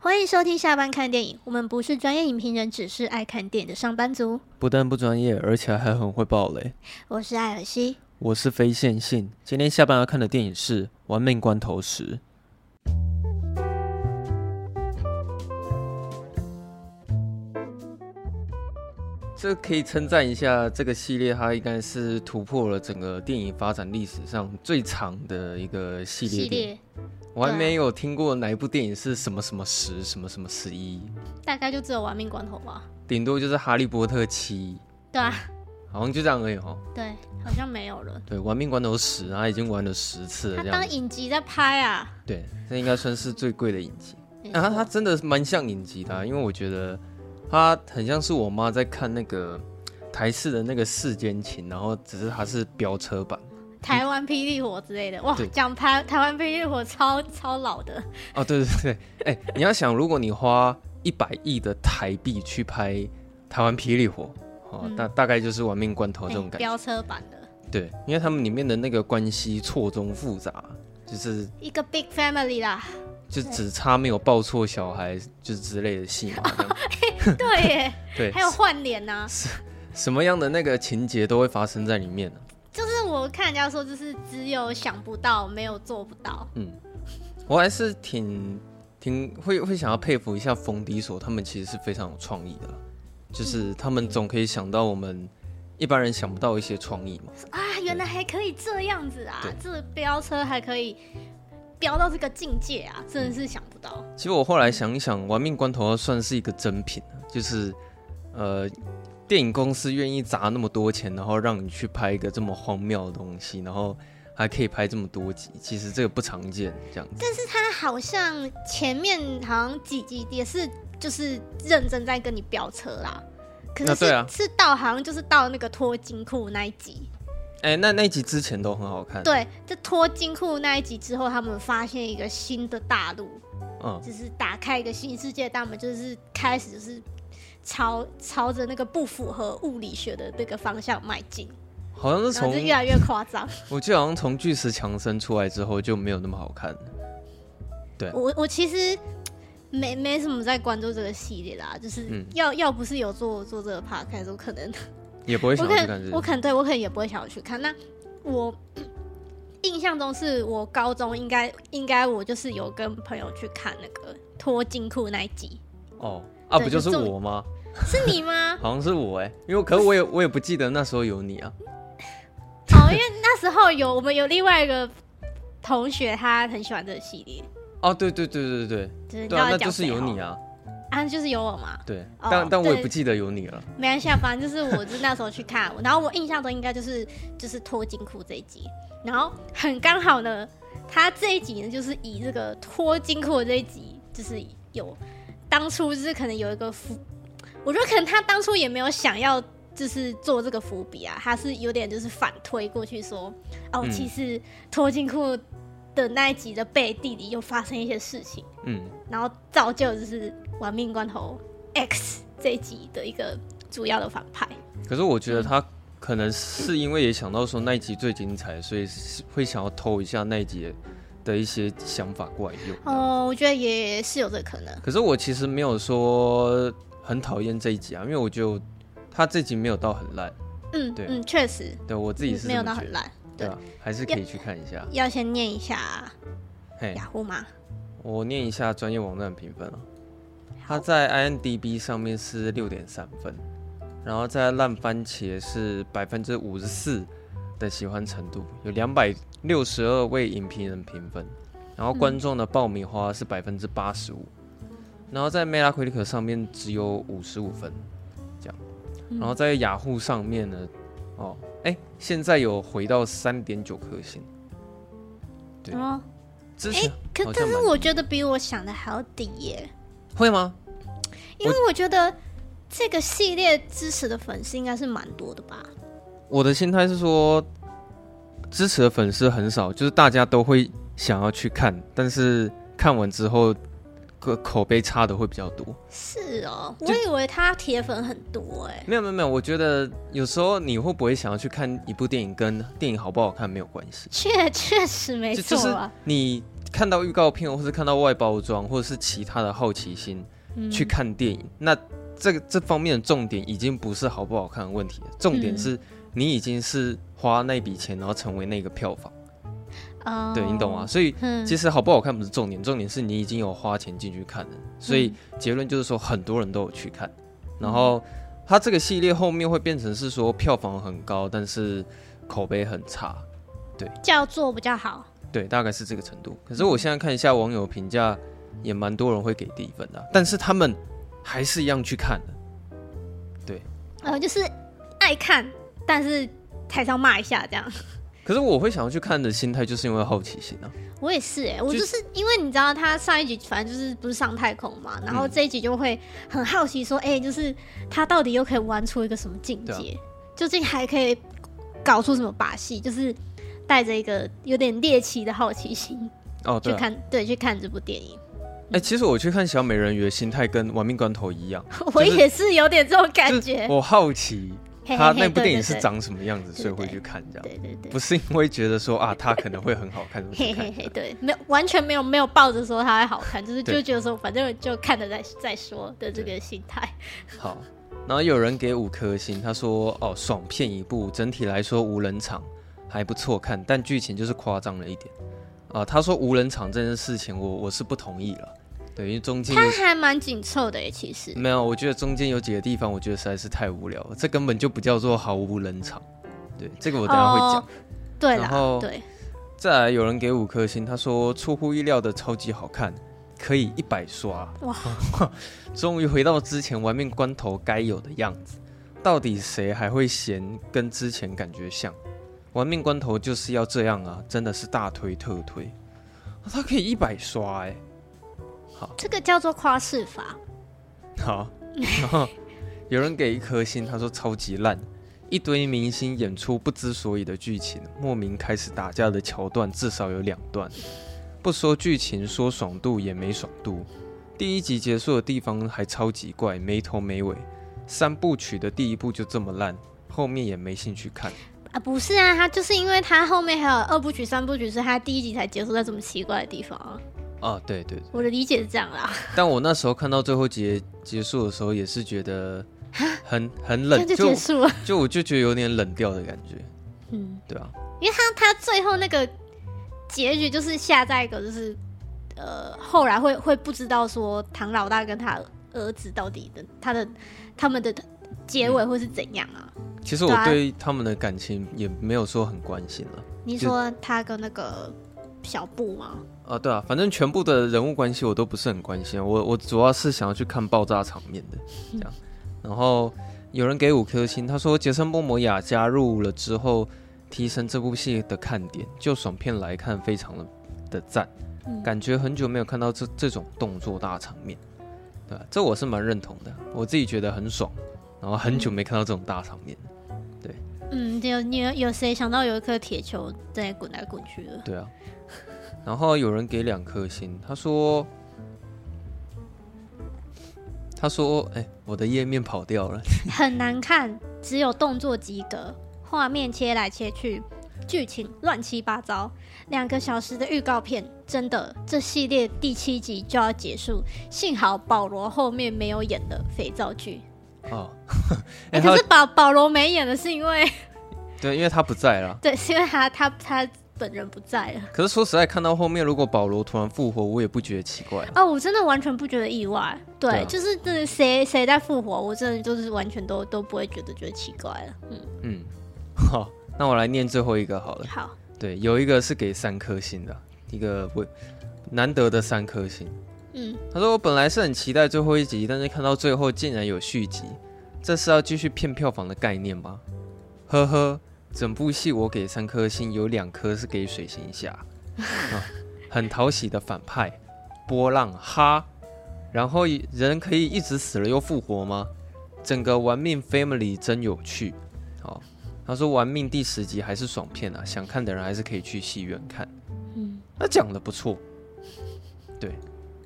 欢迎收听下班看电影。我们不是专业影评人，只是爱看电影的上班族。不但不专业，而且还很会爆雷。我是艾尔西，我是非线性。今天下班要看的电影是《玩命关头十》。这可以称赞一下这个系列，它应该是突破了整个电影发展历史上最长的一个系列。系列。我还没有听过哪一部电影是什么什么十什么什么十一，大概就只有《玩命关头》吧，顶多就是《哈利波特七》。对啊，好像就这样而已哦。对，好像没有了。对，《玩命关头十》他已经玩了十次了，这样。他当影集在拍啊。对，这应该算是最贵的影集。啊，他真的蛮像影集的啊，因为我觉得他很像是我妈在看那个台式的那个《世间情》，然后只是它是飙车版。台湾霹雳火之类的，哇，讲台台湾霹雳火超超老的。哦，对对对，哎、欸，你要想，如果你花一百亿的台币去拍台湾霹雳火，哦，嗯、大大概就是玩命关头这种感觉，飙、欸、车版的，对，因为他们里面的那个关系错综复杂，就是一个 big family 啦，就只差没有抱错小孩，就是之类的戏 对耶，对，还有换脸呐，什么样的那个情节都会发生在里面呢、啊？就是我看人家说，就是只有想不到，没有做不到。嗯，我还是挺挺会会想要佩服一下冯迪所，他们其实是非常有创意的，就是他们总可以想到我们一般人想不到一些创意嘛。啊，原来还可以这样子啊！这个飙车还可以飙到这个境界啊，真的是想不到。其实我后来想一想，《玩命关头》算是一个珍品，就是呃。电影公司愿意砸那么多钱，然后让你去拍一个这么荒谬的东西，然后还可以拍这么多集，其实这个不常见，这样子。但是他好像前面好像几集也是就是认真在跟你飙车啦，可是是，啊啊、是到好像就是到那个脱金库那一集。哎、欸，那那一集之前都很好看。对，就脱金库那一集之后，他们发现一个新的大陆，嗯，就是打开一个新世界大门，就是开始就是。朝朝着那个不符合物理学的那个方向迈进，好像是从越来越夸张。我记得好像从巨石强森出来之后就没有那么好看。对，我我其实没没什么在关注这个系列啦，就是要、嗯、要不是有做做这个 podcast，我可能也不会想去看这个。我可能对我可能也不会想要去看。那我印象中是我高中应该应该我就是有跟朋友去看那个脱金库那一集。哦，啊，不就是我吗？是你吗？好像是我哎、欸，因为可是我也我也不记得那时候有你啊。哦，因为那时候有我们有另外一个同学，他很喜欢这个系列。哦，对对对对对对，对啊，那就是有你啊。啊，就是有我嘛。对，哦、但但我也不记得有你了。没关系，反正就是我是那时候去看，然后我印象中应该就是就是脱金裤这一集，然后很刚好呢，他这一集呢就是以这个脱金裤的这一集，就是有当初就是可能有一个伏。我觉得可能他当初也没有想要，就是做这个伏笔啊，他是有点就是反推过去说，哦，其实脱金裤的那一集的背地里又发生一些事情，嗯，然后造就就是玩命关头 X 这一集的一个主要的反派。可是我觉得他可能是因为也想到说那一集最精彩，所以会想要偷一下那一集的一些想法过来用。哦，我觉得也是有这个可能。可是我其实没有说。很讨厌这一集啊，因为我觉得他这集没有到很烂。嗯，对，嗯，确实，对我自己是没有到很烂，对吧？还是可以去看一下。要先念一下雅虎吗？我念一下专业网站评分啊。他在 INDB 上面是六点三分，然后在烂番茄是百分之五十四的喜欢程度，有两百六十二位影评人评分，然后观众的爆米花是百分之八十五。然后在 Metacritic 上面只有五十五分，这样，然后在雅虎上面呢，哦，哎，现在有回到三点九颗星，对，哦，之前哎，可但是我觉得比我想的还要低耶，会吗？因为我觉得这个系列支持的粉丝应该是蛮多的吧。我的心态是说，支持的粉丝很少，就是大家都会想要去看，但是看完之后，个口碑差的会比较多。是哦，我以为他铁粉很多哎。没有没有没有，我觉得有时候你会不会想要去看一部电影，跟电影好不好看没有关系。确确实没错啊。就是你看到预告片，或是看到外包装，或者是其他的好奇心，嗯，去看电影，那这个这方面的重点已经不是好不好看的问题了，重点是。嗯你已经是花那笔钱，然后成为那个票房，oh, 对，你懂吗？所以其实好不好看不是重点，重点是你已经有花钱进去看了。所以结论就是说，很多人都有去看。然后它这个系列后面会变成是说票房很高，但是口碑很差，对，叫做比较好，对，大概是这个程度。可是我现在看一下网友评价，也蛮多人会给低分的，但是他们还是一样去看的，对，呃，就是爱看。但是台上骂一下这样，可是我会想要去看的心态，就是因为好奇心啊。我也是哎、欸，我就是因为你知道他上一集反正就是不是上太空嘛，然后这一集就会很好奇说，哎、就是他到底又可以玩出一个什么境界？啊、究竟还可以搞出什么把戏？就是带着一个有点猎奇的好奇心哦，对啊、去看对去看这部电影。哎、欸，其实我去看小美人鱼的心态跟玩命关头一样，我也是有点这种感觉。我好奇。他那部电影是长什么样子，所以会去看这样。对对对，不是因为觉得说啊，他可能会很好看，嘿嘿嘿，对，没有完全没有没有抱着说他会好看，就是就觉得说反正就看了再再说的这个心态。好，然后有人给五颗星，他说哦，爽片一部，整体来说无人场还不错看，但剧情就是夸张了一点啊。他说无人场这件事情我，我我是不同意了。对，因为中间它还蛮紧凑的耶，其实没有，我觉得中间有几个地方，我觉得实在是太无聊了，这根本就不叫做毫无人场。对，这个我等下会讲。哦、对然后对，再来有人给五颗星，他说出乎意料的超级好看，可以一百刷。哇，终于回到之前玩命关头该有的样子。到底谁还会嫌跟之前感觉像？玩命关头就是要这样啊，真的是大推特推。他可以一百刷哎。好，这个叫做夸饰法。好，然 后有人给一颗星，他说超级烂，一堆明星演出不知所以的剧情，莫名开始打架的桥段至少有两段，不说剧情，说爽度也没爽度。第一集结束的地方还超级怪，没头没尾。三部曲的第一部就这么烂，后面也没兴趣看。啊，不是啊，他就是因为他后面还有二部曲、三部曲，是他第一集才结束在这么奇怪的地方啊。对，对，我的理解是这样啦。但我那时候看到最后结结束的时候，也是觉得很很冷，就结束了，就我就觉得有点冷掉的感觉。嗯，对啊，因为他他最后那个结局就是下在一个就是呃，后来会会不知道说唐老大跟他儿子到底的他的他们的结尾会是怎样啊？嗯，其实我对他们的感情也没有说很关心了。你说他跟那个小布吗？啊，对啊，反正全部的人物关系我都不是很关心，我我主要是想要去看爆炸场面的 这样。然后有人给五颗星，他说杰森·莫摩亚加入了之后，提升这部戏的看点。就爽片来看，非常的的赞，感觉很久没有看到这这种动作大场面，对吧？这我是蛮认同的，我自己觉得很爽。然后很久没看到这种大场面，对，嗯，有有有谁想到有一颗铁球在滚来滚去的？对啊。然后有人给两颗星，他说：“他说，哎，我的页面跑掉了，很难看，只有动作及格，画面切来切去，剧情乱七八糟。两个小时的预告片，真的，这系列第七集就要结束，幸好保罗后面没有演的肥皂剧。哦，哎，可是保保罗没演的是因为，对，因为他不在了，对，是因为他他他。”本人不在了，可是说实在，看到后面如果保罗突然复活，我也不觉得奇怪哦，我真的完全不觉得意外。对，就是这谁谁在复活，我真的就是完全都都不会觉得觉得奇怪了。嗯嗯，好，那我来念最后一个好了。好，对，有一个是给三颗星的，一个不难得的三颗星。嗯，他说我本来是很期待最后一集，但是看到最后竟然有续集，这是要继续骗票房的概念吗？呵呵，整部戏我给三颗星，有两颗是给水行侠，啊，很讨喜的反派波浪哈，然后人可以一直死了又复活吗？整个玩命 Family 真有趣，好，他说玩命第十集还是爽片啊，想看的人还是可以去戏院看，嗯，那讲的不错，对。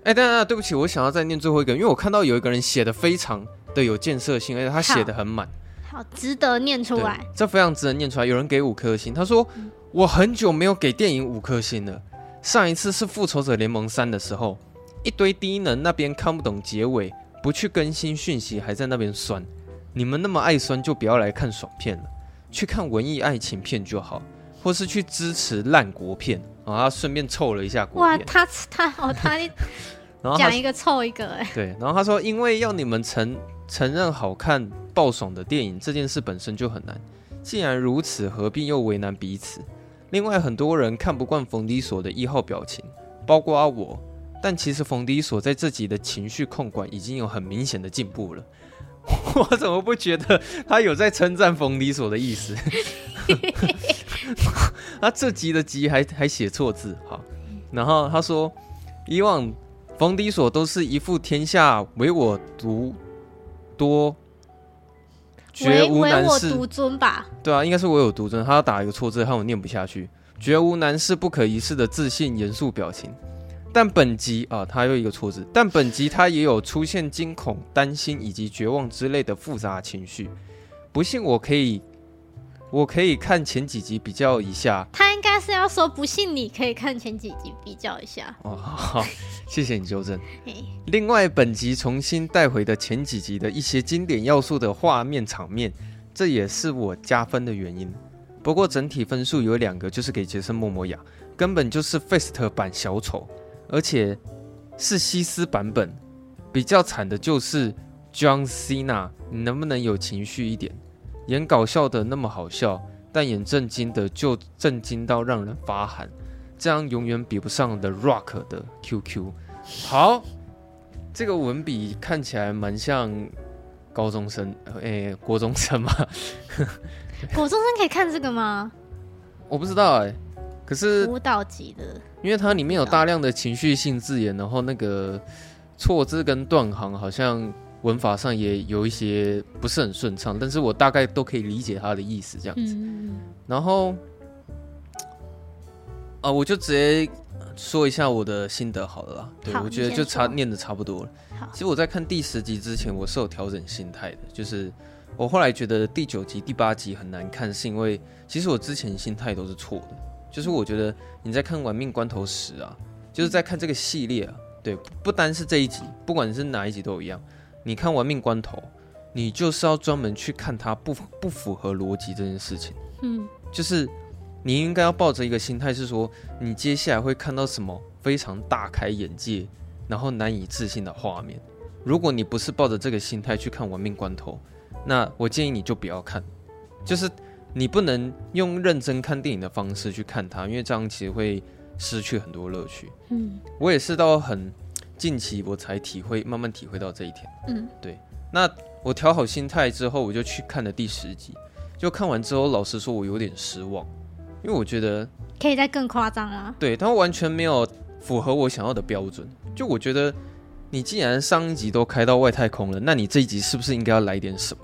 哎，等等，对不起，我想要再念最后一个，因为我看到有一个人写的非常的有建设性，而且他写的很满，好，值得念出来，这非常值得念出来。有人给五颗星，他说、嗯、我很久没有给电影五颗星了，上一次是《复仇者联盟三》的时候，一堆低能那边看不懂结尾，不去更新讯息，还在那边酸。你们那么爱酸，就不要来看爽片了，去看文艺爱情片就好，或是去支持烂国片。然后他顺便凑了一下国片。哇，他他哦他，然后讲一个凑一个哎。对，然后他说，因为要你们承承认好看爆爽的电影这件事本身就很难，既然如此，何必又为难彼此？另外，很多人看不惯冯迪索的一号表情，包括我。但其实冯迪索在这集的情绪控管已经有很明显的进步了。我怎么不觉得他有在称赞冯迪索的意思？他这集的集还还写错字，哈，然后他说，以往冯迪所都是一副天下唯我独多，绝无难事，唯我独尊吧？对啊，应该是唯我独尊。他打一个错字，害我念不下去。绝无难事，不可一世的自信严肃表情。但本集啊，他又一个错字。但本集他也有出现惊恐、担心以及绝望之类的复杂情绪。不信我可以。我可以看前几集比较一下，他应该是要说不信你可以看前几集比较一下。哦，好，谢谢你纠正。另外，本集重新带回的前几集的一些经典要素的画面场面，这也是我加分的原因。不过整体分数有两个，就是给杰森·莫摩亚，根本就是 Fist 版小丑，而且是西斯版本。比较惨的就是 John Cena，你能不能有情绪一点？演搞笑的那么好笑，但演正经的就震惊到让人发寒，这样永远比不上 The Rock 的 QQ。好，这个文笔看起来蛮像高中生，诶、欸，国中生吗？国中生可以看这个吗？我不知道哎、欸，可是舞蹈级的，因为它里面有大量的情绪性字眼，然后那个错字跟断行好像。文法上也有一些不是很顺畅，但是我大概都可以理解他的意思这样子。嗯、然后，啊、呃，我就直接说一下我的心得好了啦。对，我觉得就差念的差不多了。其实我在看第十集之前，我是有调整心态的，就是我后来觉得第九集、第八集很难看，是因为其实我之前心态都是错的。就是我觉得你在看《玩命关头》时啊，就是在看这个系列啊，对，不单是这一集，不管是哪一集都一样。你看《玩命关头》，你就是要专门去看它不不符合逻辑这件事情。嗯，就是你应该要抱着一个心态，是说你接下来会看到什么非常大开眼界，然后难以置信的画面。如果你不是抱着这个心态去看《玩命关头》，那我建议你就不要看。就是你不能用认真看电影的方式去看它，因为这样其实会失去很多乐趣。嗯，我也是到很。近期我才体会，慢慢体会到这一天。嗯，对。那我调好心态之后，我就去看了第十集。就看完之后，老实说，我有点失望，因为我觉得可以再更夸张啊。对，它完全没有符合我想要的标准。就我觉得，你既然上一集都开到外太空了，那你这一集是不是应该要来点什么？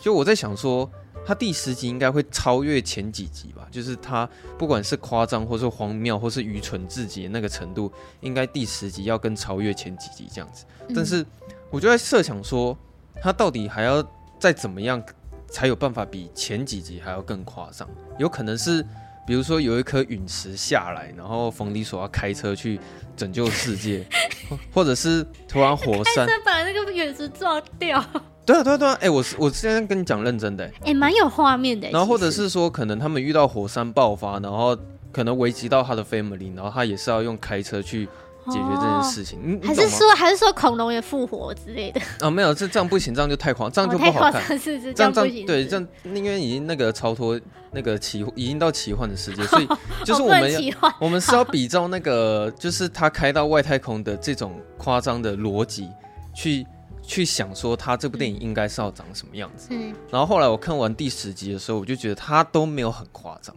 就我在想说。他第十集应该会超越前几集吧，就是他不管是夸张，或是荒谬，或是愚蠢至极的那个程度，应该第十集要更超越前几集这样子。但是我就在设想说，他到底还要再怎么样才有办法比前几集还要更夸张？有可能是，比如说有一颗陨石下来，然后冯迪索要开车去拯救世界，或者是突然火山把那个陨石撞掉。对啊，对啊，对啊！哎，我是我现在跟你讲认真的，哎，蛮有画面的。然后或者是说，可能他们遇到火山爆发，然后可能危及到他的 family，然后他也是要用开车去解决这件事情。嗯，还是说还是说恐龙也复活之类的？啊，没有，这这样不行，这样就太狂，这样就不好看。哦、是是这样这样不行。对，这样因为已经那个超脱那个奇，已经到奇幻的世界，所以就是我们要 我们是要比照那个，就是他开到外太空的这种夸张的逻辑去。去想说他这部电影应该是要长什么样子，嗯，然后后来我看完第十集的时候，我就觉得他都没有很夸张，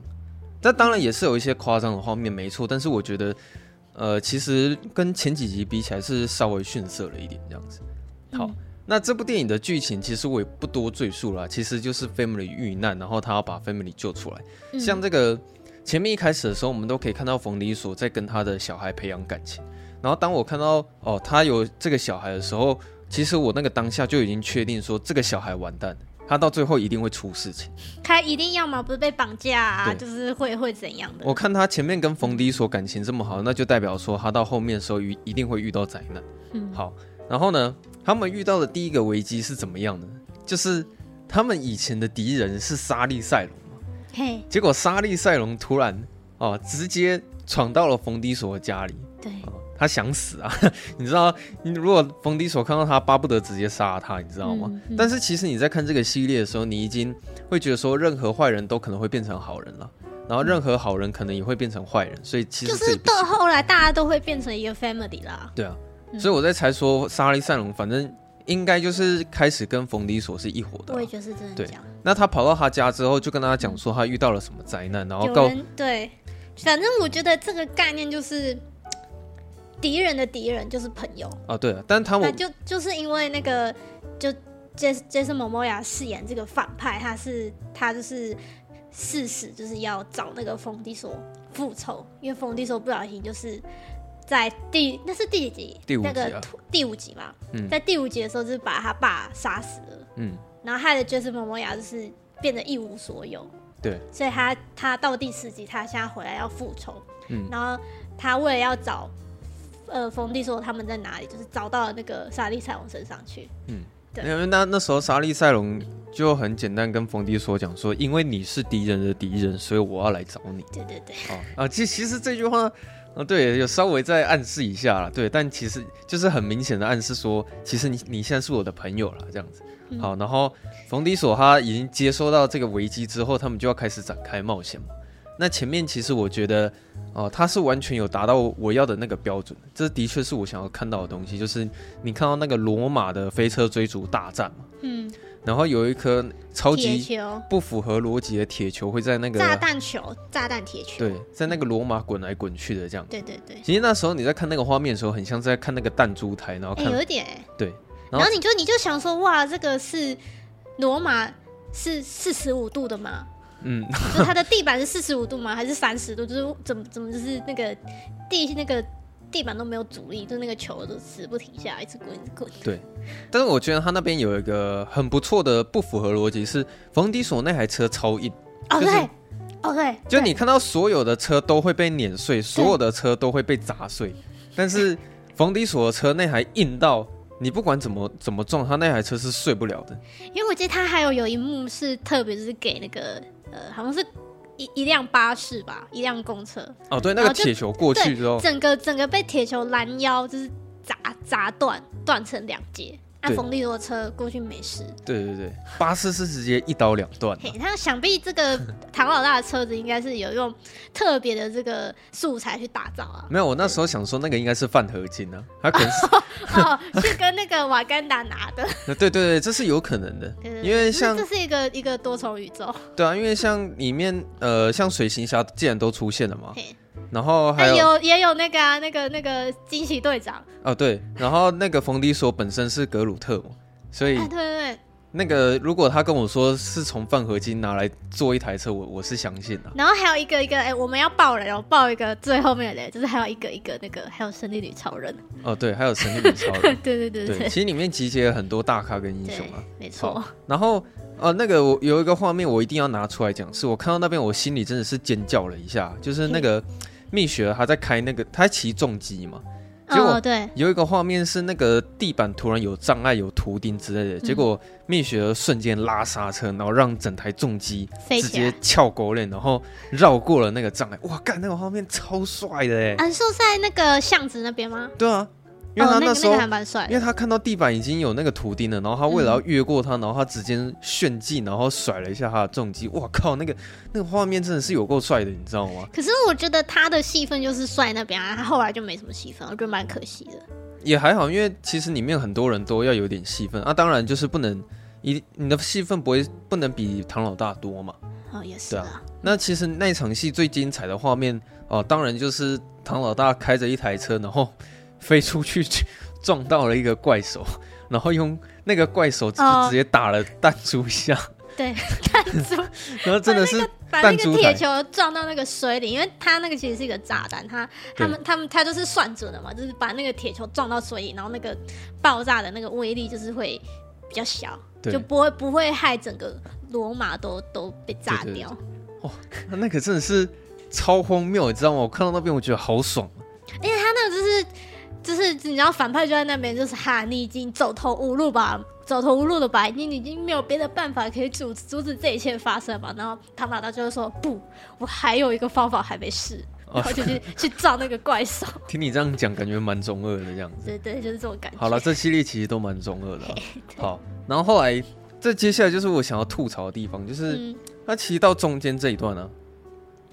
但当然也是有一些夸张的画面，没错，但是我觉得，呃，其实跟前几集比起来是稍微逊色了一点这样子。好，嗯、那这部电影的剧情其实我也不多赘述了，其实就是 Family 遇难，然后他要把 Family 救出来。嗯、像这个前面一开始的时候，我们都可以看到冯迪索在跟他的小孩培养感情，然后当我看到哦他有这个小孩的时候。其实我那个当下就已经确定说，这个小孩完蛋，他到最后一定会出事情。他一定要么不是被绑架啊，就是会会怎样的。我看他前面跟冯迪索感情这么好，那就代表说他到后面的时候一一定会遇到灾难。嗯，好，然后呢，他们遇到的第一个危机是怎么样呢？就是他们以前的敌人是沙利赛隆嘛，嘿，结果沙利赛隆突然哦，直接闯到了冯迪索的家里。对。他想死啊！你知道，你如果冯迪索看到他，巴不得直接杀他，你知道吗？嗯嗯、但是其实你在看这个系列的时候，你已经会觉得说，任何坏人都可能会变成好人了，然后任何好人可能也会变成坏人，所以其实就是到后来大家都会变成一个 family 啦。对啊，所以我在猜说，莎莉赛隆反正应该就是开始跟冯迪索是一伙的。我也觉得是真的。对，那他跑到他家之后，就跟他讲说他遇到了什么灾难，然后告对，反正我觉得这个概念就是。敌人的敌人就是朋友。啊，对啊，但他们就就是因为那个，就杰杰森·莫莫亚饰演这个反派，他是他就是誓死就是要找那个冯迪索复仇，因为冯迪索不小心就是在第那是第几集？第五集啊，那个第五集嘛，嗯，在第五集的时候就是把他爸杀死了，嗯，然后害得杰森·莫莫亚就是变得一无所有，对，所以他他到第四集他现在回来要复仇，嗯，然后他为了要找。呃，冯迪说他们在哪里？就是找到了那个莎莉赛隆身上去。嗯，对。因为那那时候莎莉赛隆就很简单跟冯迪索讲说：“因为你是敌人的敌人，所以我要来找你。”对对对。哦啊，其其实这句话，啊，对，有稍微再暗示一下了。对，但其实就是很明显的暗示说，其实你你现在是我的朋友了，这样子。嗯、好，然后冯迪索他已经接收到这个危机之后，他们就要开始展开冒险嘛。那前面其实我觉得，哦、呃，他是完全有达到我要的那个标准，这的确是我想要看到的东西，就是你看到那个罗马的飞车追逐大战嘛，嗯，然后有一颗超级不符合逻辑的铁球会在那个炸弹球、炸弹铁球，对，在那个罗马滚来滚去的这样，对对对。其实那时候你在看那个画面的时候，很像在看那个弹珠台，然后看、欸、有一点，对，然后你就你就想说，哇，这个是罗马是四十五度的吗？嗯，就它的地板是四十五度吗？还是三十度？就是怎么怎么就是那个地那个地板都没有阻力，就那个球都死不停下来，一直滚一直滚。对，但是我觉得他那边有一个很不错的不符合逻辑是，冯迪索那台车超硬。哦、就是、对，哦对，就你看到所有的车都会被碾碎，所有的车都会被砸碎，但是冯迪索的车那台硬到。你不管怎么怎么撞，他那台车是碎不了的。因为我记得他还有有一幕是特别是给那个呃，好像是一一辆巴士吧，一辆公车。哦，对，那个铁球过去之后，整个整个被铁球拦腰，就是砸砸断，断成两截。那冯利多车过去没事。对对对，巴士是直接一刀两断。嘿，他想必这个 唐老大的车子应该是有用特别的这个素材去打造啊。没有，我那时候想说那个应该是饭合金啊，他可能是 哦，是跟那个瓦干达拿的。对对对，这是有可能的，因为像这是一个一个多重宇宙。对啊，因为像里面呃，像水行侠既然都出现了嘛。然后还有，有也有那个啊，那个那个惊奇队长哦，对，然后那个冯迪索本身是格鲁特嘛，所以、哎、对对对，那个如果他跟我说是从泛合金拿来做一台车，我我是相信的。然后还有一个一个，哎，我们要爆了，要爆一个最后面的，就是还有一个一个那个，还有神力女超人。哦，对，还有神力女超人。对对对对，对，其实里面集结了很多大咖跟英雄啊，没错。然后呃，那个我有一个画面，我一定要拿出来讲，是我看到那边，我心里真的是尖叫了一下，就是那个。蜜雪儿她在开那个，她骑重机嘛，结果对，有一个画面是那个地板突然有障碍、有图钉之类的，结果蜜雪儿瞬间拉刹车，然后让整台重机直接翘狗链，然后绕过了那个障碍。哇，干那个画面超帅的哎！安、啊、是在那个巷子那边吗？对啊。因为他那时候，哦那个那个、因为他看到地板已经有那个图钉了，然后他为了要越过它，嗯、然后他直接炫技，然后甩了一下他的重击。哇靠，那个那个画面真的是有够帅的，你知道吗？可是我觉得他的戏份就是帅那边啊，他后来就没什么戏份，我觉得蛮可惜的。也还好，因为其实里面很多人都要有点戏份啊，当然就是不能一你的戏份不会不能比唐老大多嘛。哦，也是啊。啊那其实那场戏最精彩的画面哦、呃，当然就是唐老大开着一台车，然后飞出去。撞到了一个怪手，然后用那个怪手就直接打了弹珠一下，哦、对，弹珠，然后真的是把那个铁球撞到那个水里，因为他那个其实是一个炸弹，他他们他们他就是算准了嘛，就是把那个铁球撞到水里，然后那个爆炸的那个威力就是会比较小，就不会不会害整个罗马都都被炸掉。哦，那个真的是超荒谬，你知道吗？我看到那边我觉得好爽，因为他那个就是。就是你知道反派就在那边，就是哈，你已经走投无路吧，走投无路了吧，你已经没有别的办法可以阻阻止这一切发生吧。然后唐老大就会说不，我还有一个方法还没试，然后就去、哦、去撞那个怪兽。听你这样讲，感觉蛮中二的这样子。对对，就是这种感觉。好了，这系列其实都蛮中二的、啊。好，然后后来这接下来就是我想要吐槽的地方，就是它其实到中间这一段呢、啊，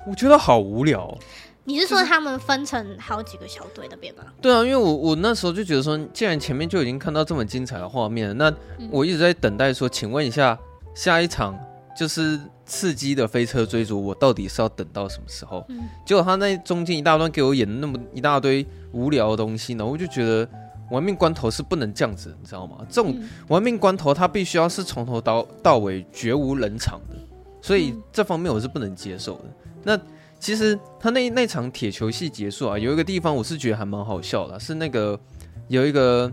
我觉得好无聊、哦。你是说他们分成好几个小队那边吗？对啊，因为我我那时候就觉得说，既然前面就已经看到这么精彩的画面了，那我一直在等待说，请问一下，下一场就是刺激的飞车追逐，我到底是要等到什么时候？嗯、结果他那中间一大段给我演那么一大堆无聊的东西呢，我就觉得玩命关头是不能这样子，你知道吗？这种玩命关头，它必须要是从头到到尾绝无冷场的，所以这方面我是不能接受的。那。其实他那那场铁球戏结束啊，有一个地方我是觉得还蛮好笑的，是那个有一个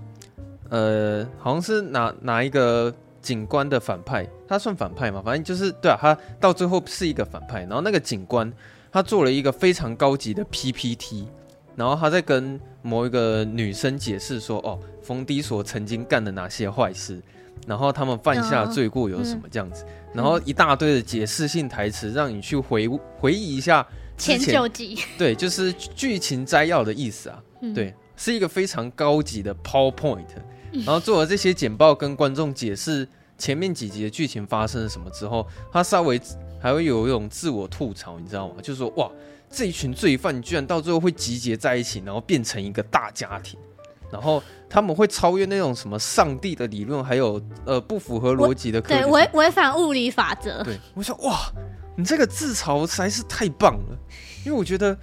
呃，好像是哪哪一个警官的反派，他算反派嘛，反正就是对啊，他到最后是一个反派。然后那个警官他做了一个非常高级的 PPT，然后他在跟某一个女生解释说，哦，冯迪索曾经干了哪些坏事，然后他们犯下罪过有什么这样子。然后一大堆的解释性台词，让你去回回忆一下前前九集，对，就是剧情摘要的意思啊。嗯、对，是一个非常高级的 PowerPoint，然后做了这些简报跟观众解释前面几集的剧情发生了什么之后，他稍微还会有一种自我吐槽，你知道吗？就是说，哇，这一群罪犯居然到最后会集结在一起，然后变成一个大家庭。然后他们会超越那种什么上帝的理论，还有呃不符合逻辑的科学，对，违违反物理法则。对，我想哇，你这个自嘲实在是太棒了，因为我觉得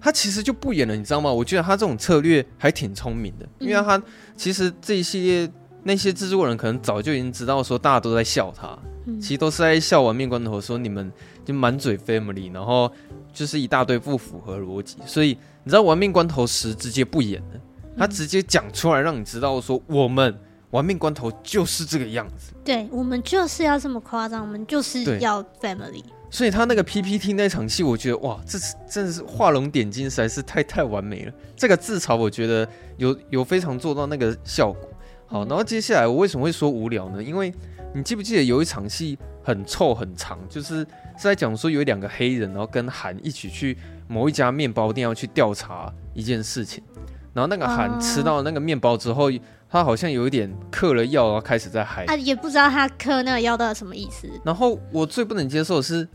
他其实就不演了，你知道吗？我觉得他这种策略还挺聪明的，因为他其实这一系列那些制作人可能早就已经知道说大家都在笑他，其实都是在笑玩命关头，说你们就满嘴 family，然后就是一大堆不符合逻辑，所以你知道玩命关头时直接不演了。他直接讲出来，让你知道说，我们玩命关头就是这个样子。对，我们就是要这么夸张，我们就是要 family。所以他那个 PPT 那场戏，我觉得哇，这是真的是画龙点睛，实在是太太完美了。这个自嘲，我觉得有有非常做到那个效果。好，然后接下来我为什么会说无聊呢？因为你记不记得有一场戏很臭很长，就是是在讲说有两个黑人，然后跟韩一起去某一家面包店要去调查一件事情。然后那个韩吃到那个面包之后，他好像有一点嗑了药，然后开始在嗨。啊，也不知道他嗑那个药到底什么意思。然后我最不能接受的是，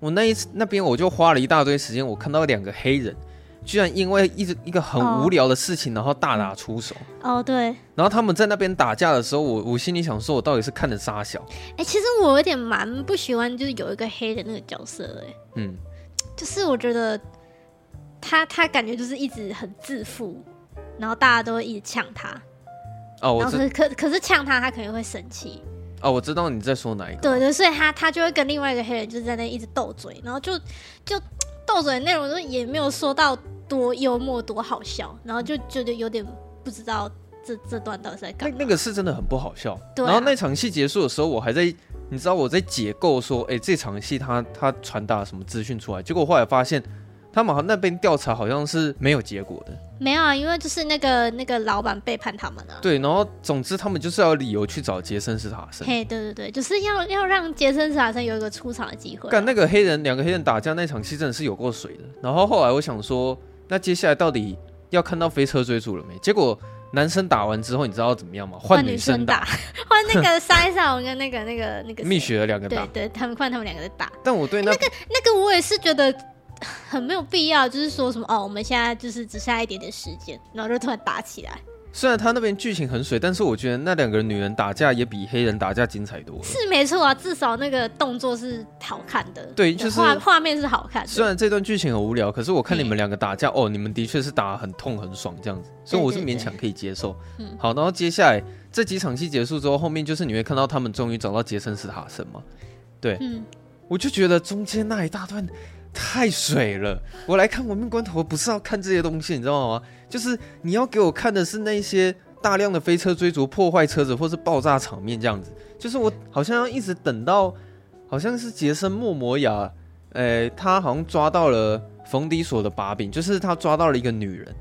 我那一次那边我就花了一大堆时间，我看到两个黑人，居然因为一直一个很无聊的事情，然后大打出手。哦，对。然后他们在那边打架的时候，我我心里想说，我到底是看着杀小？哎，其实我有点蛮不喜欢，就是有一个黑的那个角色，哎，嗯，就是我觉得他他感觉就是一直很自负。然后大家都会一直呛他，哦，我可是可可是呛他，他可能会生气。哦，我知道你在说哪一个。对对，所以他他就会跟另外一个黑人就是在那一直斗嘴，然后就就斗嘴的内容就也没有说到多幽默多好笑，然后就觉得有点不知道这这段到底在干嘛。那那个是真的很不好笑。对啊。然后那场戏结束的时候，我还在你知道我在解构说，哎，这场戏他他传达什么资讯出来？结果后来发现。他们好像那边调查好像是没有结果的。没有啊，因为就是那个那个老板背叛他们了。对，然后总之他们就是要理由去找杰森·斯塔森。嘿，对对对，就是要要让杰森·斯塔森有一个出场的机会。干那个黑人，两个黑人打架那场戏真的是有够水的。然后后来我想说，那接下来到底要看到飞车追逐了没？结果男生打完之后，你知道怎么样吗？换女生打，换那个沙溢跟那个那个那个蜜雪的两个打，对对，他们换他们两个在打。但我对那，那个那个我也是觉得。很没有必要，就是说什么哦，我们现在就是只剩下一点点时间，然后就突然打起来。虽然他那边剧情很水，但是我觉得那两个女人打架也比黑人打架精彩多了。是没错啊，至少那个动作是好看的，对，就是画画面是好看的。虽然这段剧情很无聊，可是我看你们两个打架，哦，你们的确是打很痛很爽这样子，所以我是勉强可以接受。对对对，好，然后接下来这几场戏结束之后，后面就是你会看到他们终于找到杰森·斯塔森嘛？对，嗯，我就觉得中间那一大段。太水了！我来看《玩命关头》不是要看这些东西，你知道吗？就是你要给我看的是那些大量的飞车追逐、破坏车子或是爆炸场面这样子。就是我好像要一直等到，好像是杰森·莫摩亚，诶、他好像抓到了冯迪索的把柄，就是他抓到了一个女人。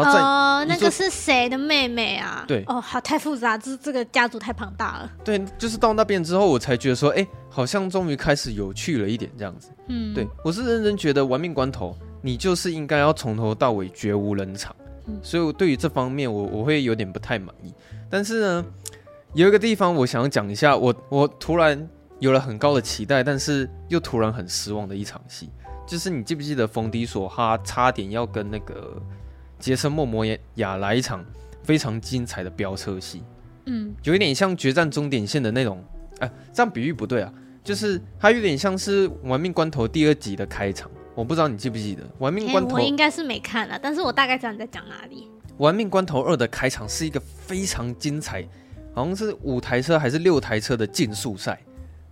然后那个是谁的妹妹啊？对，哦，好，太复杂，这这个家族太庞大了。对，就是到那边之后，我才觉得说，哎、欸，好像终于开始有趣了一点这样子。嗯，对，我是认真觉得玩命关头，你就是应该要从头到尾绝无人场。嗯，所以我对于这方面我，我我会有点不太满意。但是呢，有一个地方我想要讲一下，我我突然有了很高的期待，但是又突然很失望的一场戏，就是你记不记得冯迪索他差点要跟那个。杰森·莫摩亚来一场非常精彩的飙车戏，嗯，有一点像《决战终点线》的那种，哎、呃，这样比喻不对啊，就是它有点像是《玩命关头》第二集的开场。我不知道你记不记得《玩命关头》？我应该是没看了，但是我大概知道你在讲哪里。《玩命关头二》的开场是一个非常精彩，好像是五台车还是六台车的竞速赛，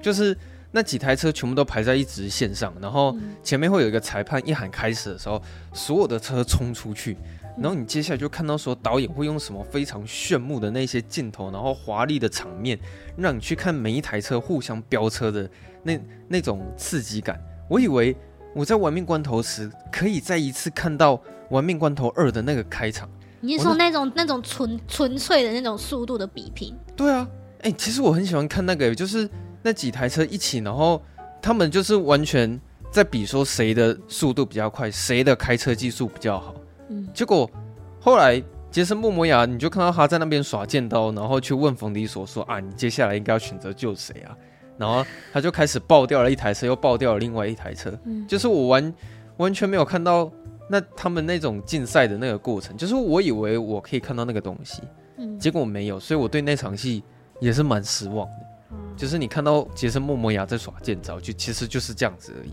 就是。那几台车全部都排在一直线上，然后前面会有一个裁判，一喊开始的时候，所有的车冲出去，然后你接下来就看到说导演会用什么非常炫目的那些镜头，然后华丽的场面，让你去看每一台车互相飙车的那那种刺激感。我以为我在玩命关头时可以再一次看到玩命关头二的那个开场。你是说那种那种纯纯粹的那种速度的比拼？对啊，哎、欸，其实我很喜欢看那个，就是。那几台车一起，然后他们就是完全在比说谁的速度比较快，谁的开车技术比较好。嗯，结果后来杰森·莫摩亚，你就看到他在那边耍剑刀，然后去问冯迪索说：“啊，你接下来应该要选择救谁啊？”然后他就开始爆掉了一台车，又爆掉了另外一台车。嗯，就是我完完全没有看到那他们那种竞赛的那个过程，就是我以为我可以看到那个东西，嗯，结果没有，所以我对那场戏也是蛮失望的。就是你看到杰森·莫摩亚在耍剑招，就其实就是这样子而已。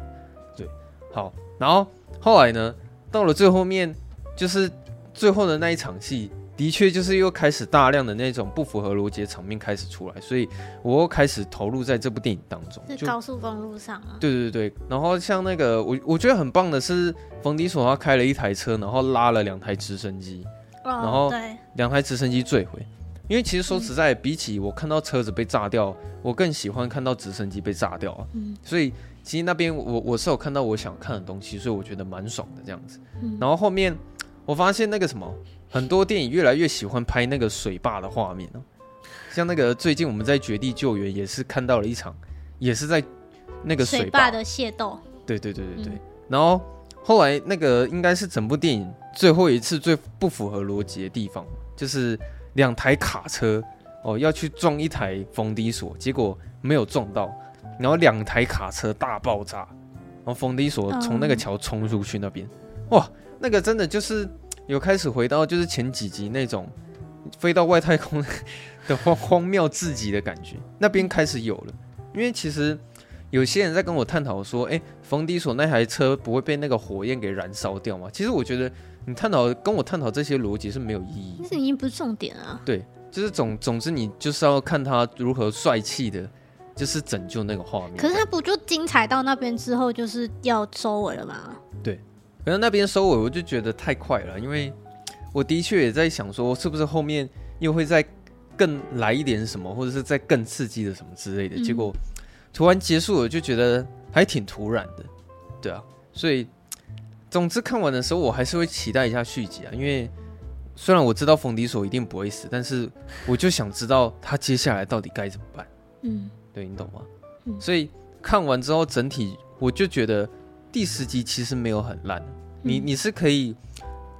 对，好，然后后来呢，到了最后面，就是最后的那一场戏，的确就是又开始大量的那种不符合逻辑的场面开始出来，所以我又开始投入在这部电影当中。在高速公路上啊？对对对，然后像那个我我觉得很棒的是，冯迪索他开了一台车，然后拉了两台直升机，哦、然后对，两台直升机坠毁。因为其实说实在，比起我看到车子被炸掉，我更喜欢看到直升机被炸掉啊。嗯，所以其实那边我我是有看到我想看的东西，所以我觉得蛮爽的这样子。嗯，然后后面我发现那个什么，很多电影越来越喜欢拍那个水坝的画面哦。像那个最近我们在《绝地救援》也是看到了一场，也是在那个水坝的械斗。对对对对对。然后后来那个应该是整部电影最后一次最不符合逻辑的地方，就是。两台卡车哦，要去撞一台冯迪索，结果没有撞到，然后两台卡车大爆炸，然后冯迪索从那个桥冲出去那边，哇，那个真的就是 有开始回到就是前几集那种飞到外太空的荒 荒谬至极的感觉，那边开始有了，因为其实有些人在跟我探讨说，哎，冯迪索那台车不会被那个火焰给燃烧掉吗？其实我觉得。你探讨跟我探讨这些逻辑是没有意义，这已经不是重点啊。对，就是总总之你就是要看他如何帅气的，就是拯救那个画面。可是他不就精彩到那边之后就是要收尾了吗？对，可是那边收尾我就觉得太快了，因为我的确也在想说，是不是后面又会再更来一点什么，或者是再更刺激的什么之类的。嗯、结果突然结束了，就觉得还挺突然的，对啊，所以。总之看完的时候，我还是会期待一下续集啊，因为虽然我知道冯迪索一定不会死，但是我就想知道他接下来到底该怎么办。嗯，对，你懂吗？嗯，所以看完之后，整体我就觉得第十集其实没有很烂。你你是可以，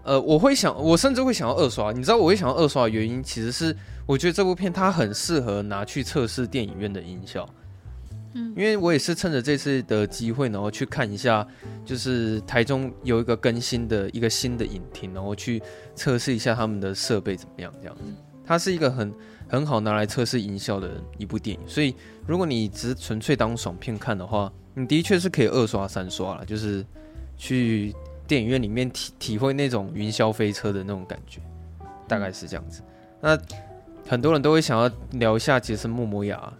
呃，我会想，我甚至会想要二刷。你知道我会想要二刷的原因，其实是我觉得这部片它很适合拿去测试电影院的音效。嗯，因为我也是趁着这次的机会，然后去看一下，就是台中有一个更新的一个新的影厅，然后去测试一下他们的设备怎么样。这样子，它是一个很很好拿来测试音效的一部电影。所以，如果你只是纯粹当爽片看的话，你的确是可以二刷三刷了，就是去电影院里面体体会那种云霄飞车的那种感觉，大概是这样子。那很多人都会想要聊一下杰森·莫摩亚，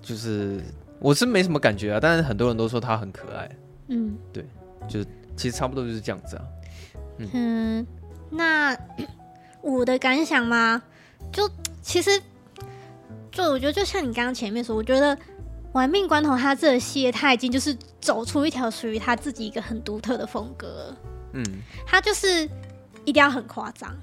就是。我是没什么感觉啊，但是很多人都说他很可爱。嗯，对，就是其实差不多就是这样子啊。嗯，嗯，那 我的感想吗，就其实就我觉得就像你刚刚前面说，我觉得《玩命关头》他这些他已经就是走出一条属于他自己一个很独特的风格。嗯，他就是一定要很夸张。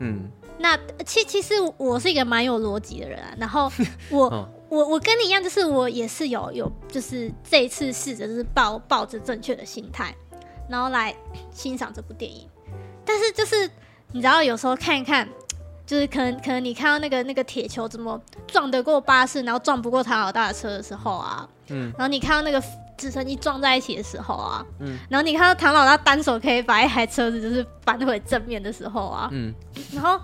嗯，那其其实我是一个蛮有逻辑的人啊，然后我。哦我我跟你一样，就是我也是有有，就是这一次试着就是抱抱着正确的心态，然后来欣赏这部电影。但是就是你知道，有时候看一看，就是可能可能你看到那个那个铁球怎么撞得过巴士，然后撞不过唐老大的车的时候啊，嗯，然后你看到那个直升机撞在一起的时候啊，嗯，然后你看到唐老大单手可以把一台车子就是扳回正面的时候啊，嗯，然后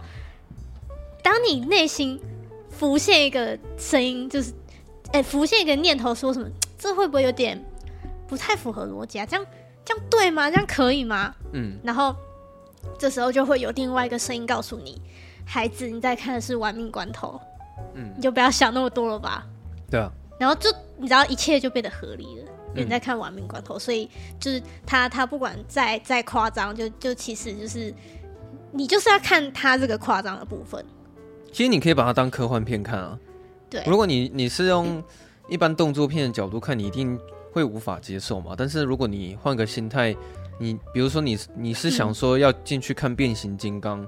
当你内心。浮现一个声音，就是，哎、欸，浮现一个念头，说什么？这会不会有点不太符合逻辑啊？这样，这样对吗？这样可以吗？嗯。然后这时候就会有另外一个声音告诉你，孩子，你在看的是《玩命关头》，嗯，你就不要想那么多了吧。对啊。然后就你知道，一切就变得合理了，因为你在看《玩命关头》，所以就是他他不管再再夸张，就就其实就是你就是要看他这个夸张的部分。其实你可以把它当科幻片看啊。对，如果你你是用一般动作片的角度看，你一定会无法接受嘛。但是如果你换个心态，你比如说你你是想说要进去看变形金刚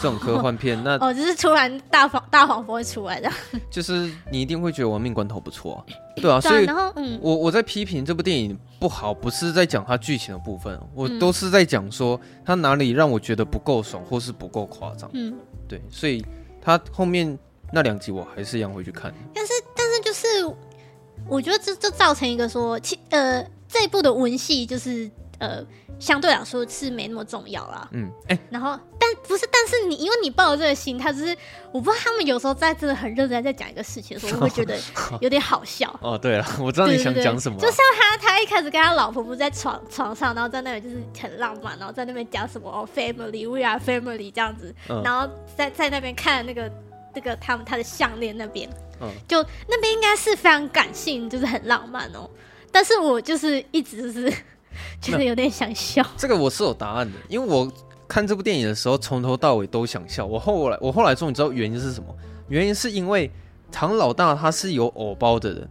这种科幻片，那哦，就是突然大黄大黄蜂会出来的，就是你一定会觉得《亡命关头》不错啊。对啊，所以然后嗯，我我在批评这部电影不好，不是在讲它剧情的部分，我都是在讲说它哪里让我觉得不够爽，或是不够夸张。嗯，对，所以。他后面那两集我还是一样会去看，但是但是就是我觉得这就造成一个说，其呃这一部的文戏就是呃相对来说是没那么重要啦。嗯，哎、欸，然后但不是，但是你因为你抱着这个心，他就是我不知道他们有时候在真的很认真在讲一个事情的时候，我会觉得 有点好笑。哦，对了，我知道你想讲什么、啊，就像他他一开始跟他老婆不是在床床上，然后在那里就是很浪漫，然后在那边讲什么哦 family，we are family 这样子，嗯、然后在在那边看那个那个他们他的项链那边，嗯，就那边应该是非常感性，就是很浪漫哦。但是我就是一直就是 觉得有点想笑。这个我是有答案的，因为我看这部电影的时候从头到尾都想笑。我后来我后来终于知道原因是什么，原因是因为唐老大他是有偶包的人，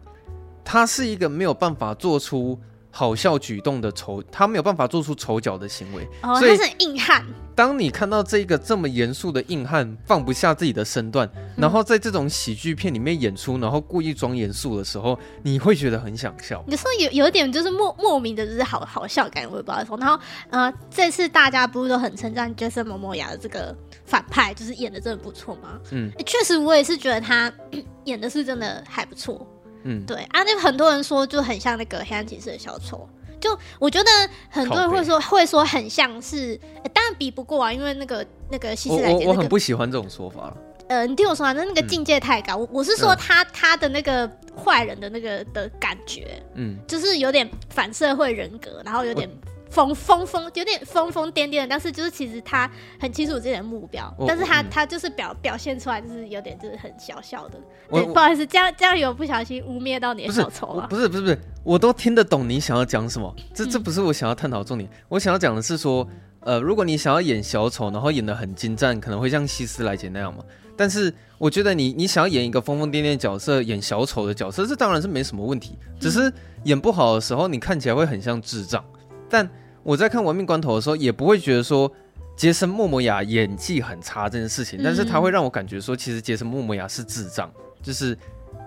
他是一个没有办法做出。好笑举动的丑，他没有办法做出丑角的行为，哦，所以他是硬汉。当你看到这个这么严肃的硬汉放不下自己的身段，嗯，然后在这种喜剧片里面演出，然后故意装严肃的时候，你会觉得很想笑。有时候有有一点就是莫莫名的就是好好笑感，我也不知道说。然后呃，这次大家不是都很称赞杰森·莫摩亚的这个反派，就是演的真的不错吗？嗯，确实我也是觉得他 演的是真的还不错。嗯，对啊，那很多人说就很像那个黑暗骑士的小丑，就我觉得很多人会说会说很像是，当然比不过啊，因为那个那个西斯莱杰，我我很不喜欢这种说法。呃，你听我说啊，那那个境界太高，我、嗯、我是说他他的那个坏人的那个的感觉，嗯，就是有点反社会人格，然后有点。疯疯疯，有点疯疯癫癫的，但是就是其实他很清楚自己的目标，但是他、嗯、他就是表表现出来就是有点就是很小小的。对，不好意思，这样这样有不小心污蔑到你的小丑了。不是不是不是，我都听得懂你想要讲什么，这这不是我想要探讨重点。嗯、我想要讲的是说，呃，如果你想要演小丑，然后演得很精湛，可能会像希斯莱杰那样嘛。但是我觉得你你想要演一个疯疯癫癫的角色，演小丑的角色，这当然是没什么问题。只是演不好的时候，你看起来会很像智障。但我在看《亡命关头》的时候，也不会觉得说杰森·莫摩亚演技很差这件事情，但是他会让我感觉说，其实杰森·莫摩亚是智障，就是，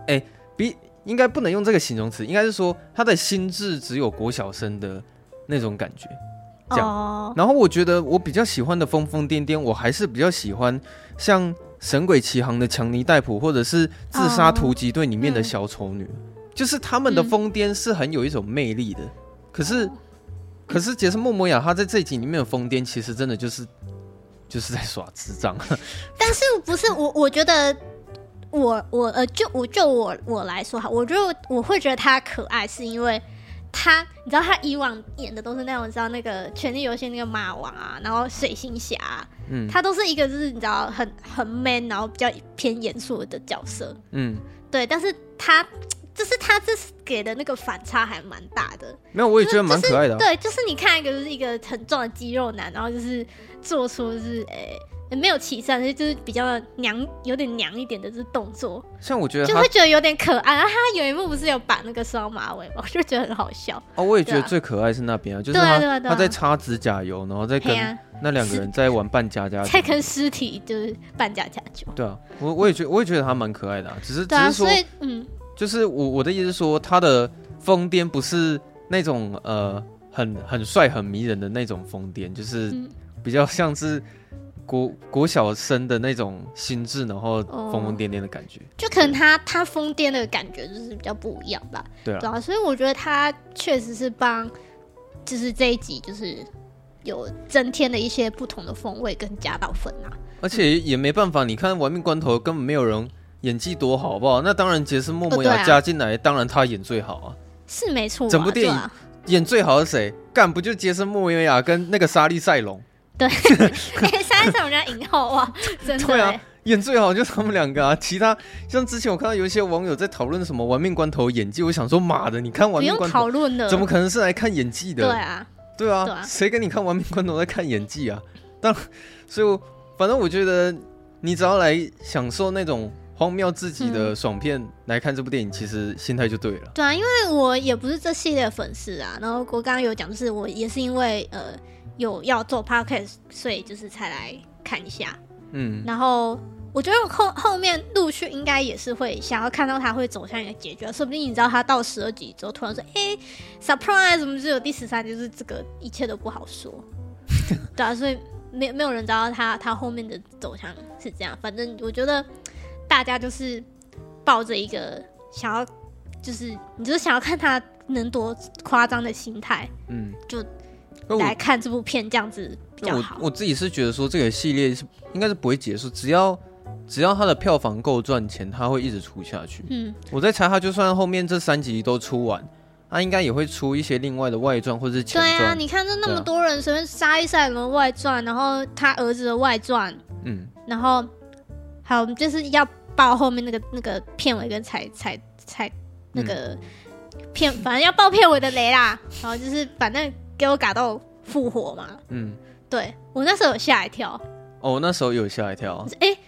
哎、欸，比应该不能用这个形容词，应该是说他的心智只有国小生的那种感觉。这样，oh. 然后我觉得我比较喜欢的疯疯癫癫，我还是比较喜欢像《神鬼奇航》的强尼戴普，或者是《自杀突击队》里面的小丑女，oh. 就是他们的疯癫是很有一种魅力的。嗯、可是，可是杰森·莫摩亚他在这一集里面的疯癫，其实真的就是就是在耍智障。但是不是我？我觉得我我呃，就我就我我来说哈，我就我会觉得他可爱，是因为。他，你知道他以往演的都是那种，你知道那个《权力游戏》那个马王啊，然后水星侠，嗯，他都是一个就是你知道很很 man，然后比较偏严肃的角色，嗯，对。但是他就是他这是给的那个反差还蛮大的。没有，我也觉得蛮可爱的、啊就是。对，就是你看一个就是一个很壮的肌肉男，然后就是做出就是诶。欸没有起身，就是比较娘，有点娘一点的这动作。像我觉得就会觉得有点可爱。然后他有一幕不是有绑那个双马尾吗？我就觉得很好笑。哦，我也觉得最可爱是那边啊，就是他他在擦指甲油，然后在跟那两个人在玩扮家家酒，在跟尸体就是扮家家酒。对啊，我我也觉我也觉得他蛮可爱的啊，只是只是说，嗯，就是我我的意思是说，他的疯癫不是那种呃很很帅很迷人的那种疯癫，就是比较像是。国国小生的那种心智，然后疯疯癫癫的感觉，就可能他他疯癫的感觉就是比较不一样吧。对啊，所以我觉得他确实是帮，就是这一集就是有增添了一些不同的风味跟加到分啊。而且也没办法，你看《玩命关头》根本没有人演技多好，好不好？那当然杰森·莫摩亚加进来，当然他演最好啊。是没错，整部电影演最好的是谁？干不就杰森·莫摩亚跟那个莎莉·赛隆？对，哎，三上人家影后啊，真的。对啊，演最好就是他们两个啊。其他像之前我看到有一些网友在讨论什么《玩命关头》演技，我想说妈的，你看《玩命关头》讨论的，怎么可能是来看演技的？对啊，对啊，谁跟你看《玩命关头》在看演技啊？但 所以我，反正我觉得你只要来享受那种荒谬自己的爽片，嗯、来看这部电影，其实心态就对了。对啊，因为我也不是这系列粉丝啊。然后我刚刚有讲，就是我也是因为呃。有要做 podcast，所以就是才来看一下。嗯，然后我觉得后后面陆续应该也是会想要看到他会走向一个结局，说不定你知道他到十二集之后突然说：“哎、欸，surprise，怎么只有第十三集？”就是这个一切都不好说。对啊，所以没没有人知道他他后面的走向是这样。反正我觉得大家就是抱着一个想要，就是你就是想要看他能多夸张的心态，嗯，就。来看这部片这样子比较好。我我自己是觉得说这个系列是应该是不会结束，只要只要它的票房够赚钱，它会一直出下去。嗯，我在猜，他就算后面这三集都出完，他应该也会出一些另外的外传或者是前传。对啊，你看这那么多人随便杀一杀什么外传，然后他儿子的外传，嗯，然后还有就是要爆后面那个那个片尾跟彩彩彩那个片，嗯、反正要爆片尾的雷啦。然后就是反正。给我嘎到复活嘛？嗯，对我那时候有吓一跳。哦，那时候有吓一跳。哎、欸，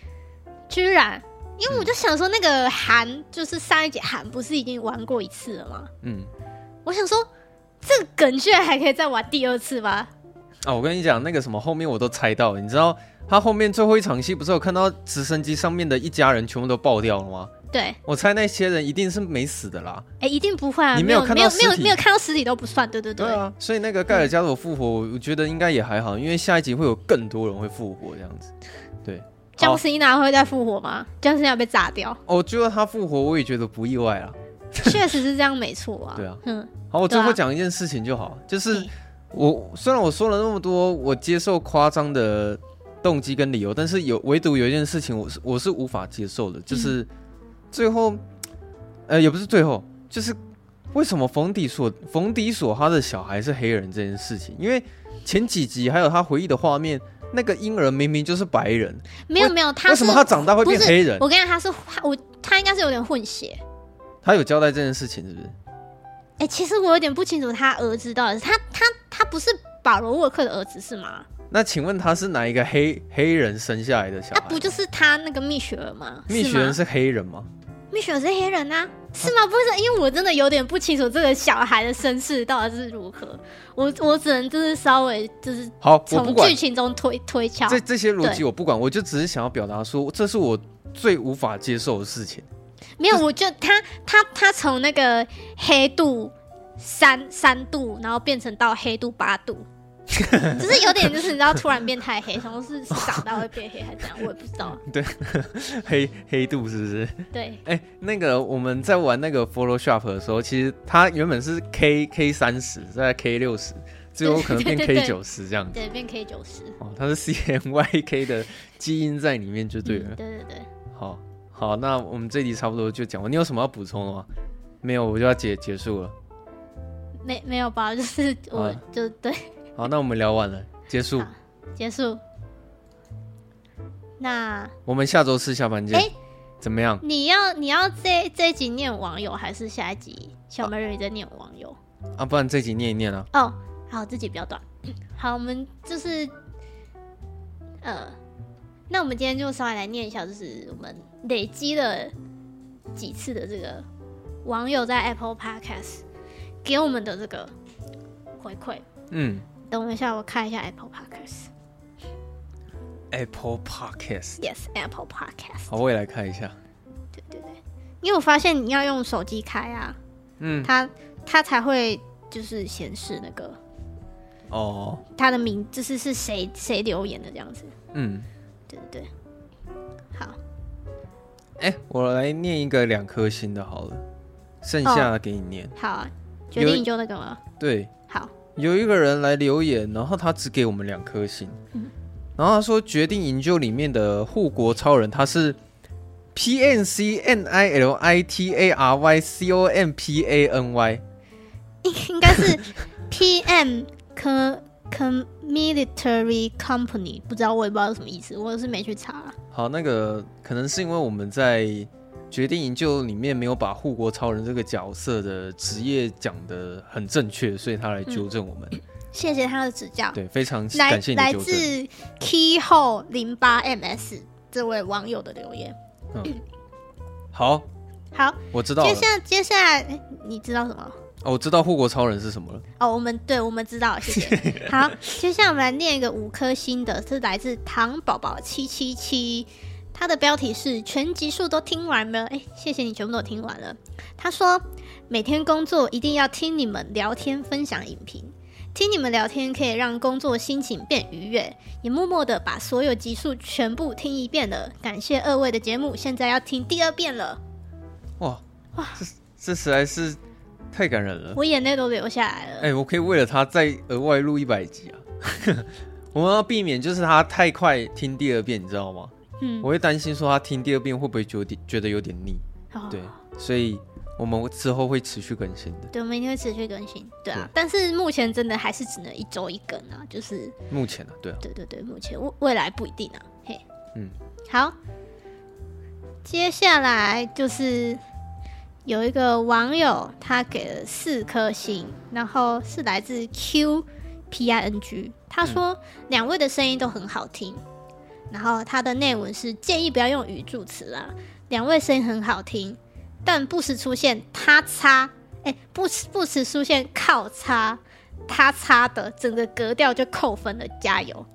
居然，因为我就想说，那个韩就是上一节韩不是已经玩过一次了吗？嗯，我想说，这个梗居然还可以再玩第二次吗？啊，我跟你讲，那个什么后面我都猜到了，你知道他后面最后一场戏不是有看到直升机上面的一家人全部都爆掉了吗？对，我猜那些人一定是没死的啦。哎、欸，一定不会啊！你没有看到没有没有没有看到尸体都不算。对对对。对啊，所以那个盖尔加朵复活，我觉得应该也还好，因为下一集会有更多人会复活这样子。对，江思娜会再复活吗？江思娜被炸掉。哦，就算他复活，我也觉得不意外啊。确实是这样，没错啊。对啊。嗯。好，我最后讲一件事情就好，就是我虽然我说了那么多，我接受夸张的动机跟理由，但是有唯独有一件事情，我是我是无法接受的，就是最后。呃，也不是最后，就是为什么冯迪索冯迪索他的小孩是黑人这件事情？因为前几集还有他回忆的画面，那个婴儿明明就是白人，没有没有，他为什么他长大会变黑人？我跟你讲，他是我他应该是有点混血。他有交代这件事情是不是？哎、欸，其实我有点不清楚他儿子到底是他他他不是保罗沃克的儿子是吗？那请问他是哪一个黑黑人生下来的小孩？他不就是他那个蜜雪儿吗？蜜雪儿是黑人吗？蜜雪儿是黑人啊。是吗？不是，因为我真的有点不清楚这个小孩的身世到底是如何。我我只能就是稍微就是好，从剧情中推推敲。这这些逻辑我不管，我就只是想要表达说，这是我最无法接受的事情。没有，我就他他他从那个黑度三三度，然后变成到黑度八度。只是有点，就是你知道，突然变太黑，什么是长大会变黑还是怎样，我也不知道。对，黑黑度是不是？对。哎、欸，那个我们在玩那个 Photoshop 的时候，其实它原本是 K K 三十，再 K 六十，最后可能变 K 九十这样子。对，变 K 九十。哦，它是 CMYK 的基因在里面就对了。嗯、对对对。好，好，那我们这集差不多就讲完。你有什么要补充的吗？没有，我就要结结束了。没没有吧？就是我就对。好，那我们聊完了，结束，结束。那我们下周四下班见。哎、欸，怎么样？你要你要这这一集念网友，还是下一集小美人鱼在念网友？啊，不然这集念一念啊。哦，好，这集比较短。好，我们就是呃，那我们今天就稍微来念一下，就是我们累积了几次的这个网友在 Apple Podcast 给我们的这个回馈。嗯。等我一下，我看一下 Apple Podcast。Apple Podcast，Yes，Apple Podcast。好，我也来看一下。对对对，因为我发现你要用手机开啊，嗯，它它才会就是显示那个哦，它的名就是是谁谁留言的这样子。嗯，对对对。好，哎、欸，我来念一个两颗星的好了，剩下的给你念。哦、好啊，决定你就那个吗？对。好。有一个人来留言，然后他只给我们两颗星，嗯，然后他说《决定营救》里面的护国超人他是 P N C N I L I T A R Y C O M P A N Y，应应该是 P M C C Military Company，不知道我也不知道是什么意思，我是没去查。好，那个可能是因为我们在。决定营救里面没有把护国超人这个角色的职业讲的很正确，所以他来纠正我们。嗯、谢谢他的指教，对，非常感谢。来自 Keyhole 零八 MS 这位网友的留言。嗯，好，好，我知道了。接下接下来，欸，你知道什么？哦，我知道护国超人是什么了。哦，我们对，我们知道，谢谢。好，接下来我们来念一个五颗星的，是来自糖宝宝七七七。他的标题是全集数都听完了，哎，谢谢你全部都听完了。他说每天工作一定要听你们聊天分享影评，听你们聊天可以让工作心情变愉悦，也默默的把所有集数全部听一遍了。感谢二位的节目，现在要听第二遍了。哇哇，这这实在是太感人了，我眼泪都流下来了。哎，我可以为了他再额外录一百集啊！我们要避免就是他太快听第二遍，你知道吗？嗯，我会担心说他听第二遍会不会觉得觉得有点腻，哦，对，所以我们之后会持续更新的。对，我们一定会持续更新，对啊。对，但是目前真的还是只能一周一更啊，就是目前啊，对啊，对对对，目前未未来不一定啊，嘿，嗯，好，接下来就是有一个网友他给了四颗星，然后是来自 Q P I N G，他说两位的声音都很好听。然后它的内文是建议不要用语助词啦。两位声音很好听，但不时出现他擦，哎，不时不时出现靠擦，他擦的，整个格调就扣分了。加油。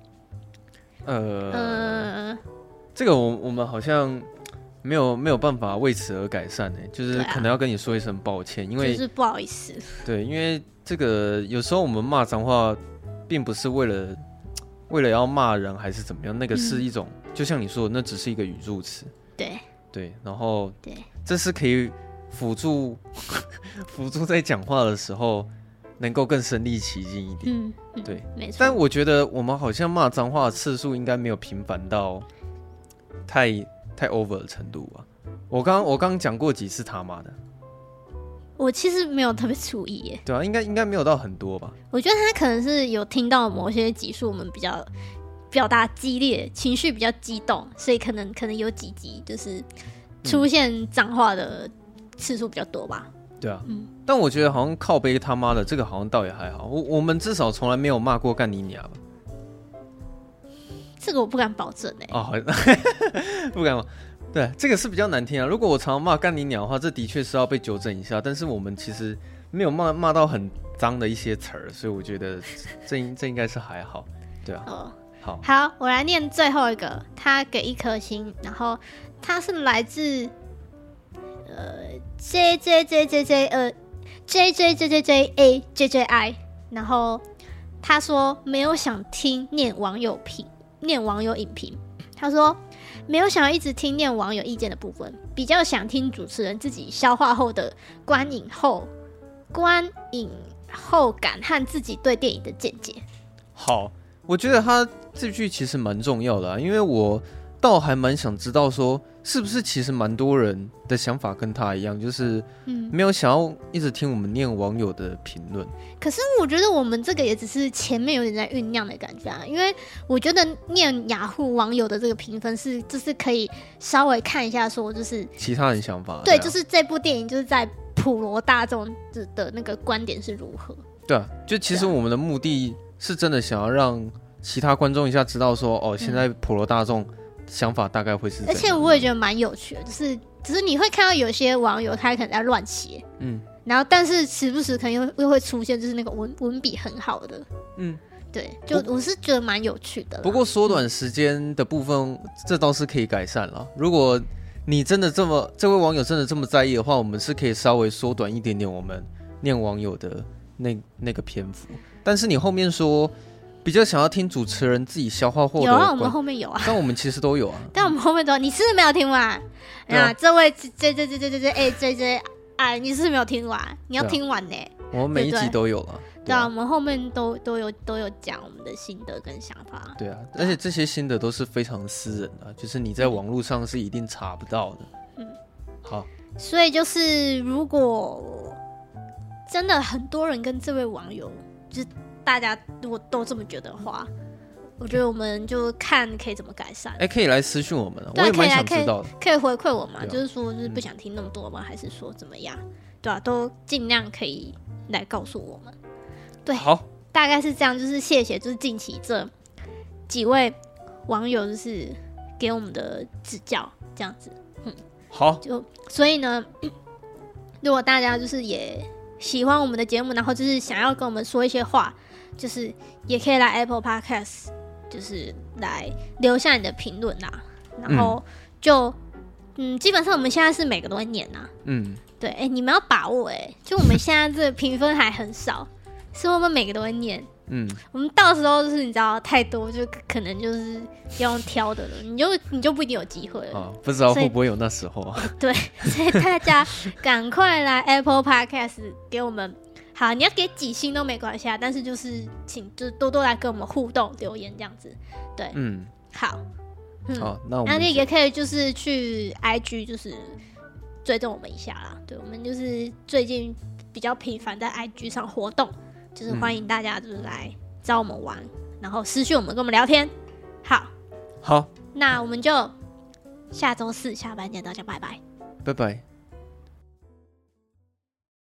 呃，呃这个我我们好像没有没有办法为此而改善呢，就是可能要跟你说一声抱歉，因为就是不好意思。对，因为这个有时候我们骂脏话，并不是为了。为了要骂人还是怎么样？那个是一种，嗯、就像你说的，那只是一个语助词。对对，然后对，这是可以辅助 辅助在讲话的时候能够更身临其境一点。嗯，对，没错。但我觉得我们好像骂脏话的次数应该没有频繁到太太 over 的程度吧？我刚我刚讲过几次他妈的。我其实没有特别注意耶，对啊，应该应该没有到很多吧。我觉得他可能是有听到某些集数，我们比较表达激烈，情绪比较激动，所以可能可能有几集就是出现脏话的次数比较多吧。嗯、对啊，嗯，但我觉得好像靠背他妈的这个好像倒也还好，我我们至少从来没有骂过干你娘吧。这个我不敢保证哎。哦，不敢吗？对，这个是比较难听啊。如果我常常骂干你鸟的话，这的确是要被纠正一下。但是我们其实没有骂骂到很脏的一些词儿，所以我觉得这应这应该是还好，对啊。哦，好，好，我来念最后一个，他给一颗星，然后他是来自呃 J J J J J 呃 J J J J J A J J I，然后他说没有想听念网友评，念网友影评，他说。没有想要一直听念网友意见的部分，比较想听主持人自己消化后的观影后观影后感和自己对电影的见解。好，我觉得他这句其实蛮重要的，因为我倒还蛮想知道说。是不是其实蛮多人的想法跟他一样，就是嗯，没有想要一直听我们念网友的评论。可是我觉得我们这个也只是前面有点在酝酿的感觉啊，因为我觉得念雅虎网友的这个评分是，就是可以稍微看一下，说就是其他人想法。对，就是这部电影就是在普罗大众的的那个观点是如何。对啊，就其实我们的目的是真的想要让其他观众一下知道说，哦，现在普罗大众。想法大概会是，而且我也觉得蛮有趣的，就是只是你会看到有些网友他可能在乱写，嗯，然后但是时不时可能又又会出现就是那个文文笔很好的，嗯，对，就我是觉得蛮有趣的。不过缩短时间的部分，嗯，这倒是可以改善了。如果你真的这么这位网友真的这么在意的话，我们是可以稍微缩短一点点我们念网友的那那个篇幅。但是你后面说。比较想要听主持人自己消化后有啊，我们后面有啊，但我们其实都有啊，但我们后面都有，你是不是没有听完？啊，这位 J J J J J J 哎这这哎，你是不是没有听完？你要听完呢。我们每一集都有了，对啊，我们后面都都有都有讲我们的心得跟想法。对啊，而且这些心得都是非常私人的，就是你在网络上是一定查不到的。嗯，好，所以就是如果真的很多人跟这位网友就。大家如果都这么觉得的话，我觉得我们就看可以怎么改善。哎、欸，可以来私讯我们，我也蛮想知道的。可以回馈我们，就是说，就是不想听那么多吗？嗯、还是说怎么样？对啊，都尽量可以来告诉我们。对，好，大概是这样。就是谢谢，就是近期这几位网友就是给我们的指教，这样子。嗯，好。就所以呢，如果大家就是也喜欢我们的节目，然后就是想要跟我们说一些话。就是也可以来 Apple Podcast，就是来留下你的评论啦，然后就嗯，嗯，基本上我们现在是每个都会念呐，嗯，对，哎、欸，你们要把握哎、欸，就我们现在这个评分还很少，所以我们每个都会念，嗯，我们到时候就是你知道太多，就可能就是要用挑的了，你就你就不一定有机会了，哦，不知道会不会有那时候。啊？对，所以大家赶快来 Apple Podcast 给我们。好，你要给几星都没关系啊，但是就是请就多多来跟我们互动留言这样子，对，嗯，好，嗯，好，那我们那也可以就是去 IG 就是追踪我们一下啦，对，我们就是最近比较频繁在 IG 上活动，就是欢迎大家就是来找我们玩，嗯、然后私讯我们跟我们聊天，好，好，那我们就下周四下班见，大家拜拜，拜拜。